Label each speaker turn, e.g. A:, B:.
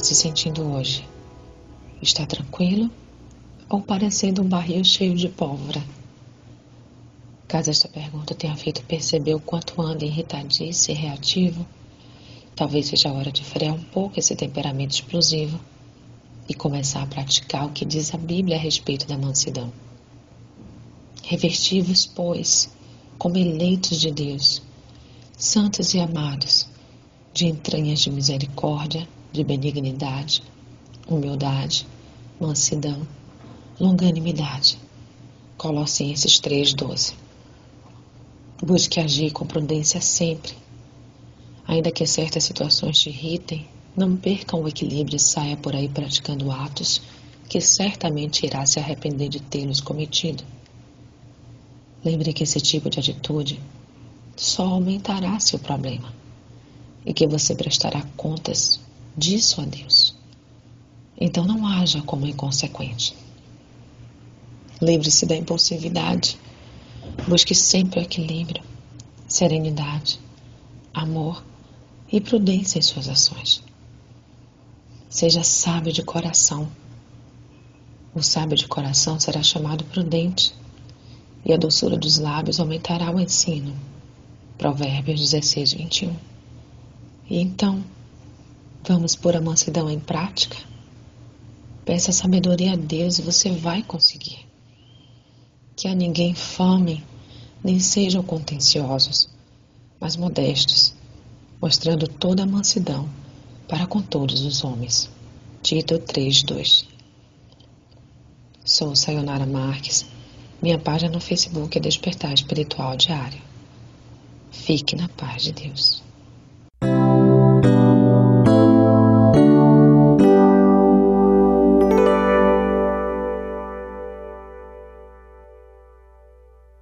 A: se sentindo hoje? Está tranquilo ou parecendo um barril cheio de pólvora? Caso esta pergunta tenha feito perceber o quanto anda irritadiço e reativo, talvez seja a hora de frear um pouco esse temperamento explosivo e começar a praticar o que diz a Bíblia a respeito da mansidão. Revertivos, pois, como eleitos de Deus, santos e amados, de entranhas de misericórdia, de benignidade, humildade, mansidão, longanimidade. Colossenses 3,12. Busque agir com prudência sempre. Ainda que certas situações te irritem, não percam o equilíbrio e saia por aí praticando atos que certamente irá se arrepender de tê-los cometido. Lembre que esse tipo de atitude só aumentará seu problema e que você prestará contas disso a Deus. Então não haja como inconsequente. Livre-se da impulsividade. Busque sempre o equilíbrio, serenidade, amor e prudência em suas ações. Seja sábio de coração. O sábio de coração será chamado prudente, e a doçura dos lábios aumentará o ensino. Provérbios 16, 21. E então, vamos pôr a mansidão em prática? Peça sabedoria a Deus e você vai conseguir. Que a ninguém fome, nem sejam contenciosos, mas modestos, mostrando toda a mansidão para com todos os homens. Tito 3:2. Sou Sayonara Marques. Minha página no Facebook é Despertar Espiritual Diário. Fique na paz de Deus.